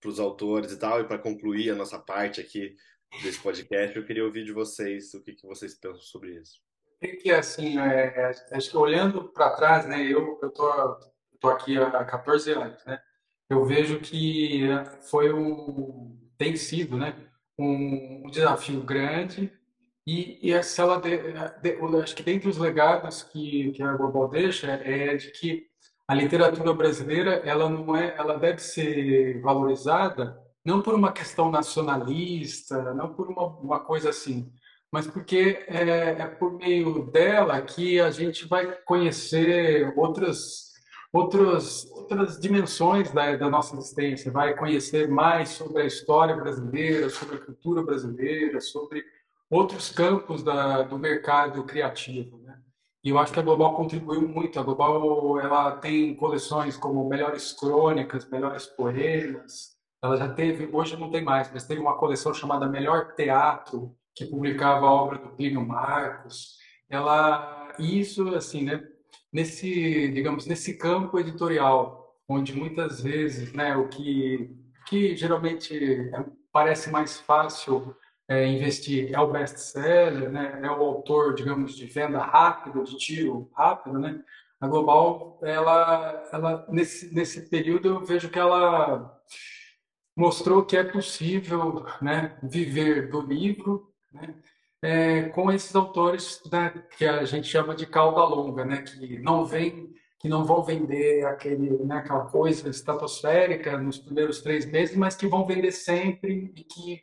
para os autores e tal, e para concluir a nossa parte aqui desse podcast, eu queria ouvir de vocês o que, que vocês pensam sobre isso. É que assim, é, é, acho que olhando para trás, né, eu eu tô, tô aqui há 14 anos, né, eu vejo que foi um tem sido, né, um, um desafio grande e, e se ela de, de, acho que dentre os legados que, que a Global deixa é de que a literatura brasileira ela não é ela deve ser valorizada não por uma questão nacionalista, não por uma, uma coisa assim, mas porque é, é, por meio dela que a gente vai conhecer outras, outras, outras dimensões da, da nossa existência, vai conhecer mais sobre a história brasileira, sobre a cultura brasileira, sobre outros campos da, do mercado criativo. Né? E eu acho que a Global contribuiu muito. A Global ela tem coleções como Melhores Crônicas, Melhores Poemas, ela já teve, hoje não tem mais, mas teve uma coleção chamada Melhor Teatro, que publicava a obra do Plínio Marcos. Ela, isso, assim, né, nesse, digamos, nesse campo editorial, onde muitas vezes, né, o que, que geralmente é, parece mais fácil é, investir é o best-seller, né, é o autor, digamos, de venda rápida, de tiro rápido, né? A Global, ela, ela nesse, nesse período eu vejo que ela mostrou que é possível né, viver do livro né, é, com esses autores né, que a gente chama de cauda longa, né, que não vem, que não vão vender aquele, né, aquela coisa estratosférica nos primeiros três meses, mas que vão vender sempre e que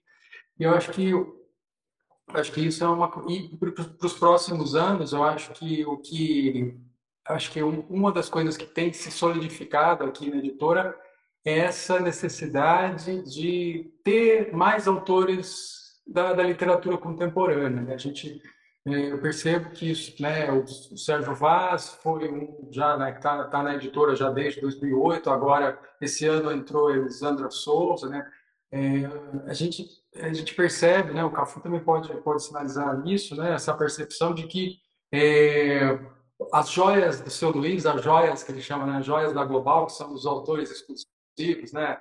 eu acho que acho que isso é uma e para os próximos anos eu acho que o que acho que uma das coisas que tem se solidificado aqui na editora essa necessidade de ter mais autores da, da literatura contemporânea. Né? A gente, é, eu percebo que isso, né, o, Sérgio Vaz foi um já né, está tá na editora já desde 2008. Agora esse ano entrou Elisandra Souza, né? É, a gente a gente percebe, né? O Cafu também pode pode sinalizar isso, né? Essa percepção de que é, as joias do seu Luiz, as joias que ele chama, né? Joias da Global, que são os autores exclusivos né?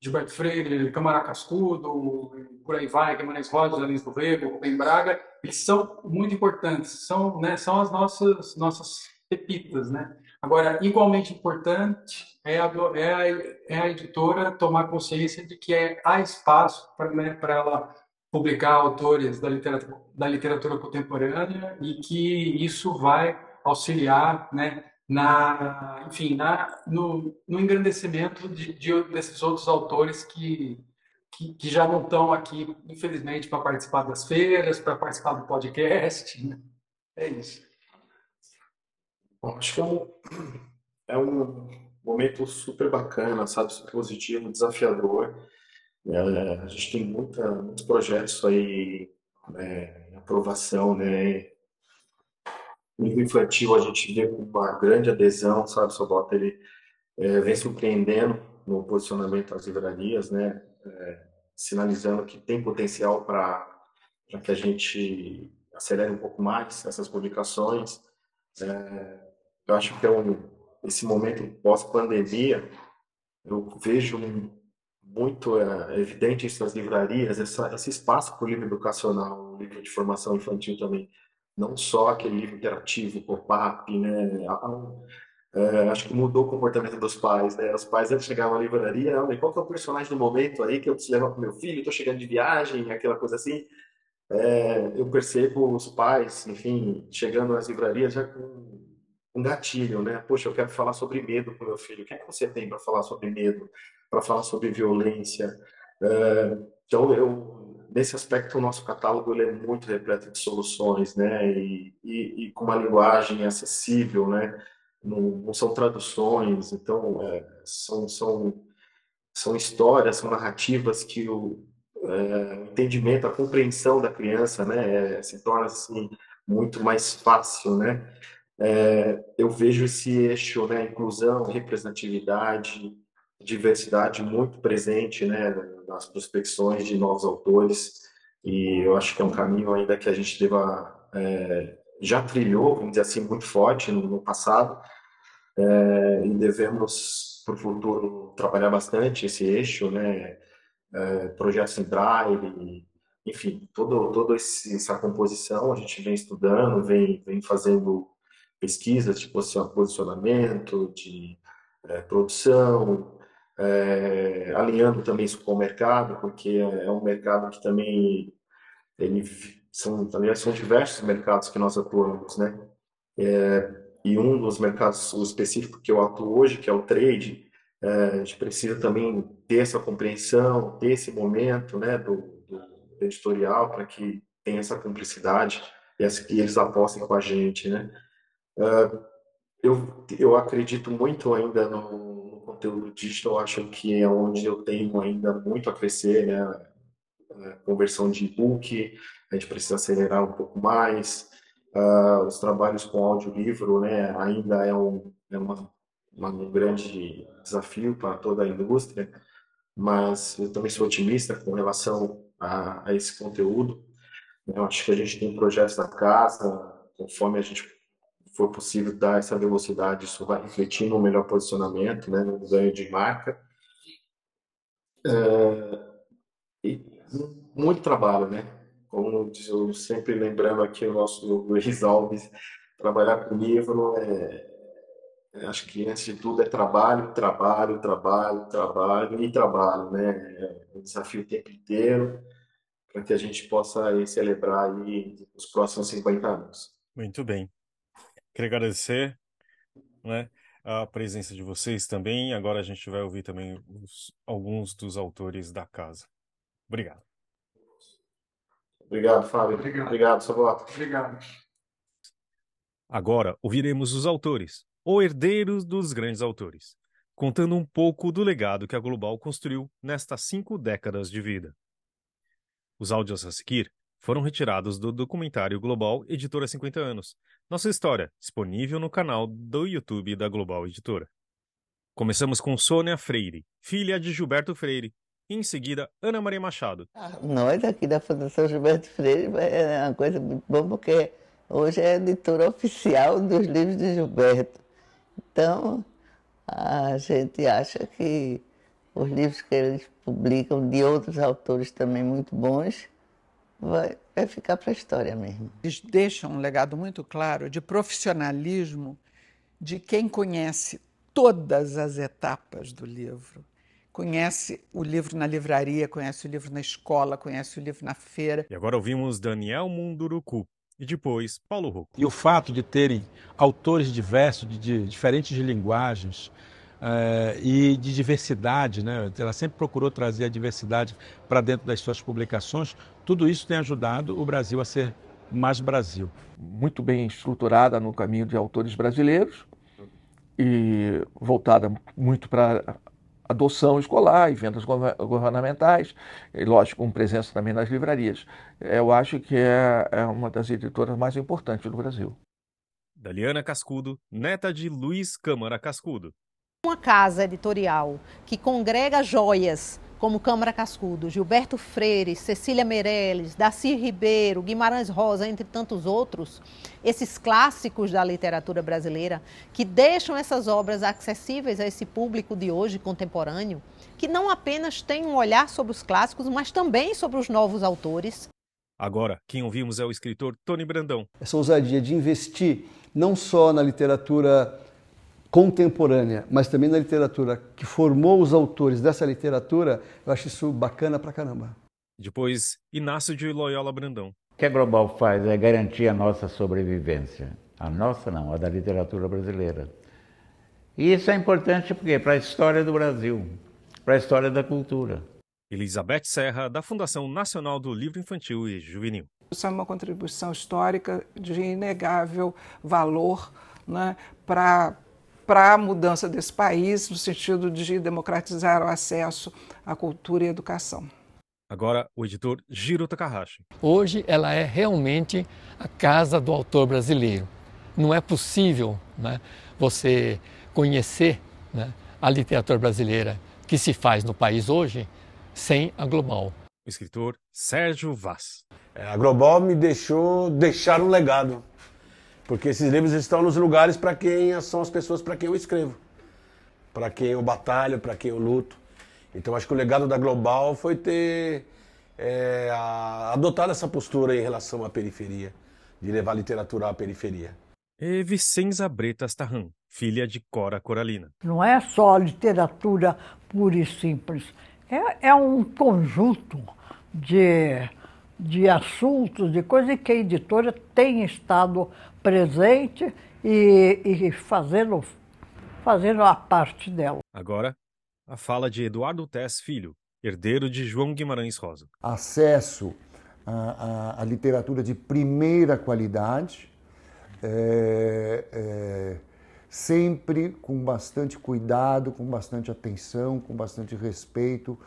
Gilberto Freire, Câmara Cascudo, por aí vai, Guimarães Rosa, Alins do Rego, Rubem Braga, eles são muito importantes, são, né, são as nossas, nossas pepitas, né? Agora, igualmente importante é a, é a, é a editora tomar consciência de que é, há espaço para né, ela publicar autores da literatura, da literatura contemporânea e que isso vai auxiliar né, na, enfim, na, no, no engrandecimento de, de, desses outros autores que, que, que já não estão aqui, infelizmente, para participar das feiras, para participar do podcast. Né? É isso. Bom, acho que é um, é um momento super bacana, sabe, super positivo, desafiador. É, a gente tem muita, muitos projetos aí é, em aprovação, né? Nível infantil a gente vê com uma grande adesão, sabe, o Sobota ele é, vem surpreendendo no posicionamento das livrarias, né, é, sinalizando que tem potencial para que a gente acelere um pouco mais essas publicações. É, eu acho que é um, esse momento pós-pandemia, eu vejo muito é, evidente isso nas livrarias, essa, esse espaço para o livro educacional, o livro de formação infantil também não só aquele livro interativo, pop-up, né? É, acho que mudou o comportamento dos pais, né? Os pais antes chegavam à livraria, ah, qual que é o personagem do momento aí que eu preciso levar para meu filho? Estou chegando de viagem, aquela coisa assim. É, eu percebo os pais, enfim, chegando às livrarias já com um gatilho, né? Poxa, eu quero falar sobre medo com meu filho. O que é que você tem para falar sobre medo? Para falar sobre violência? É, então, eu nesse aspecto, o nosso catálogo ele é muito repleto de soluções, né? E, e, e com uma linguagem acessível, né? Não, não são traduções, então é, são, são, são histórias, são narrativas que o, é, entendimento, a compreensão da criança, né, é, se torna assim muito mais fácil, né? É, eu vejo esse eixo, né, inclusão, representatividade, diversidade muito presente, né, nas prospecções de novos autores. E eu acho que é um caminho ainda que a gente deva é, já trilhou, vamos dizer assim, muito forte no, no passado. É, e devemos para o futuro trabalhar bastante esse eixo, né, é, projetos em drive, enfim, todo, toda essa composição a gente vem estudando, vem, vem fazendo pesquisas de posicionamento, de é, produção, é, alinhando também isso com o mercado, porque é, um mercado que também ele, são, aliás, são diversos mercados que nós atuamos, né? É, e um dos mercados específicos que eu atuo hoje, que é o trade, é, a gente precisa também ter essa compreensão, ter esse momento, né, do, do editorial para que tenha essa cumplicidade e, que eles apostem com a gente, né? Uh, eu, eu acredito muito ainda no, no, conteúdo digital, acho que é onde eu tenho ainda muito a crescer, né? A conversão de e-book, a gente precisa acelerar um pouco mais. Uh, os trabalhos com audiolivro, né? Ainda é um, é uma, uma, um grande desafio para toda a indústria, mas eu também sou otimista com relação a, a esse conteúdo. Eu acho que a gente tem projetos na casa, conforme a gente for possível dar essa velocidade, isso vai refletir no melhor posicionamento, né, no ganho de marca. É, e muito trabalho, né? Como eu sempre lembrando aqui o nosso Luiz Alves, trabalhar com livro é, é, acho que antes de tudo é trabalho, trabalho, trabalho, trabalho e trabalho, né? É um desafio o tempo inteiro para que a gente possa aí, celebrar aí os próximos 50 anos. Muito bem. Queria agradecer né, a presença de vocês também. Agora a gente vai ouvir também os, alguns dos autores da casa. Obrigado. Obrigado, Fábio. Obrigado, Obrigado Sabota. Obrigado. Agora ouviremos os autores, ou herdeiros dos grandes autores, contando um pouco do legado que a Global construiu nestas cinco décadas de vida. Os áudios a seguir foram retirados do documentário Global Editora 50 anos. Nossa história, disponível no canal do YouTube da Global Editora. Começamos com Sônia Freire, filha de Gilberto Freire, e em seguida Ana Maria Machado. Ah, nós aqui da Fundação Gilberto Freire é uma coisa muito boa porque hoje é editora oficial dos livros de Gilberto. Então, a gente acha que os livros que eles publicam de outros autores também muito bons, vai, vai ficar para a história mesmo. Eles deixam um legado muito claro de profissionalismo de quem conhece todas as etapas do livro. Conhece o livro na livraria, conhece o livro na escola, conhece o livro na feira. E agora ouvimos Daniel Munduruku e depois Paulo Rocco. E o fato de terem autores diversos, de, de diferentes de linguagens, uh, e de diversidade, né? ela sempre procurou trazer a diversidade para dentro das suas publicações. Tudo isso tem ajudado o Brasil a ser mais Brasil. Muito bem estruturada no caminho de autores brasileiros e voltada muito para adoção escolar e vendas governamentais, e lógico, com presença também nas livrarias. Eu acho que é, é uma das editoras mais importantes do Brasil. Daliana Cascudo, neta de Luiz Câmara Cascudo. Uma casa editorial que congrega joias como Câmara Cascudo, Gilberto Freire, Cecília Meirelles, Daci Ribeiro, Guimarães Rosa, entre tantos outros, esses clássicos da literatura brasileira, que deixam essas obras acessíveis a esse público de hoje contemporâneo, que não apenas tem um olhar sobre os clássicos, mas também sobre os novos autores. Agora, quem ouvimos é o escritor Tony Brandão. Essa ousadia de investir não só na literatura contemporânea, mas também na literatura que formou os autores dessa literatura, eu acho isso bacana pra caramba. Depois, Inácio de Loyola Brandão. O que a Global faz é garantir a nossa sobrevivência. A nossa não, a da literatura brasileira. E isso é importante porque para a história do Brasil, para a história da cultura. Elizabeth Serra, da Fundação Nacional do Livro Infantil e Juvenil. Isso é uma contribuição histórica de inegável valor né, para para a mudança desse país, no sentido de democratizar o acesso à cultura e à educação. Agora, o editor Jiro Takahashi. Hoje ela é realmente a casa do autor brasileiro. Não é possível né, você conhecer né, a literatura brasileira que se faz no país hoje sem a Global. O escritor Sérgio Vaz. É, a Global me deixou deixar um legado, porque esses livros estão nos lugares para quem são as pessoas para quem eu escrevo, para quem eu batalho, para quem eu luto. Então acho que o legado da Global foi ter é, a, adotado essa postura em relação à periferia, de levar a literatura à periferia. E Vicenza Bretas Tarran, filha de Cora Coralina. Não é só literatura pura e simples, é, é um conjunto de, de assuntos, de coisas que a editora tem estado presente e, e fazendo, fazendo a parte dela. Agora, a fala de Eduardo Tess Filho, herdeiro de João Guimarães Rosa. Acesso à, à, à literatura de primeira qualidade, é, é, sempre com bastante cuidado, com bastante atenção, com bastante respeito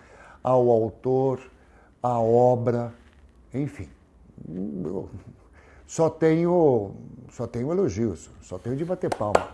ao autor, à obra, enfim. Só tenho, só tenho elogios, só tenho de bater palma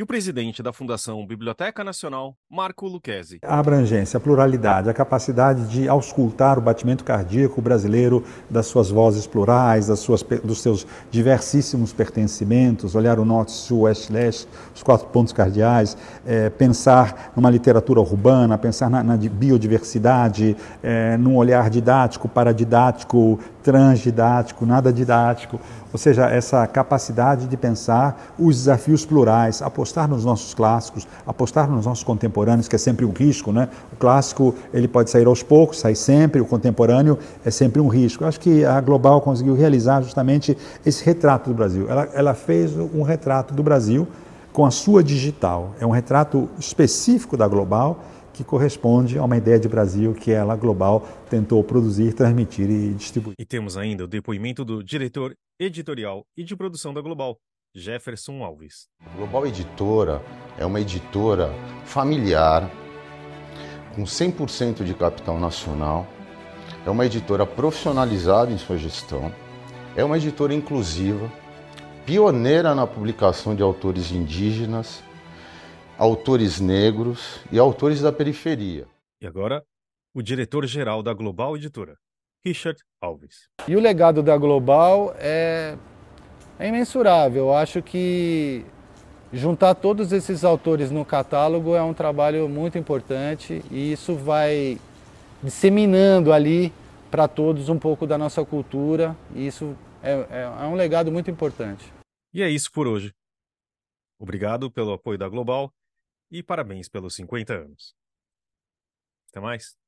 e o presidente da Fundação Biblioteca Nacional, Marco Lucchesi. A abrangência, a pluralidade, a capacidade de auscultar o batimento cardíaco brasileiro das suas vozes plurais, das suas, dos seus diversíssimos pertencimentos, olhar o norte, sul, oeste, leste, os quatro pontos cardeais, é, pensar numa literatura urbana, pensar na, na biodiversidade, é, num olhar didático, paradidático, transdidático, nada didático, ou seja, essa capacidade de pensar os desafios plurais, apostar nos nossos clássicos, apostar nos nossos contemporâneos, que é sempre um risco, né? O clássico ele pode sair aos poucos, sai sempre, o contemporâneo é sempre um risco. Eu acho que a Global conseguiu realizar justamente esse retrato do Brasil. Ela, ela fez um retrato do Brasil com a sua digital. É um retrato específico da Global que corresponde a uma ideia de Brasil que ela, Global, tentou produzir, transmitir e distribuir. E temos ainda o depoimento do diretor editorial e de produção da Global, Jefferson Alves. A Global Editora é uma editora familiar, com 100% de capital nacional, é uma editora profissionalizada em sua gestão, é uma editora inclusiva, pioneira na publicação de autores indígenas autores negros e autores da periferia. E agora, o diretor-geral da Global Editora, Richard Alves. E o legado da Global é, é imensurável. Eu acho que juntar todos esses autores no catálogo é um trabalho muito importante e isso vai disseminando ali para todos um pouco da nossa cultura e isso é, é, é um legado muito importante. E é isso por hoje. Obrigado pelo apoio da Global e parabéns pelos 50 anos. Até mais.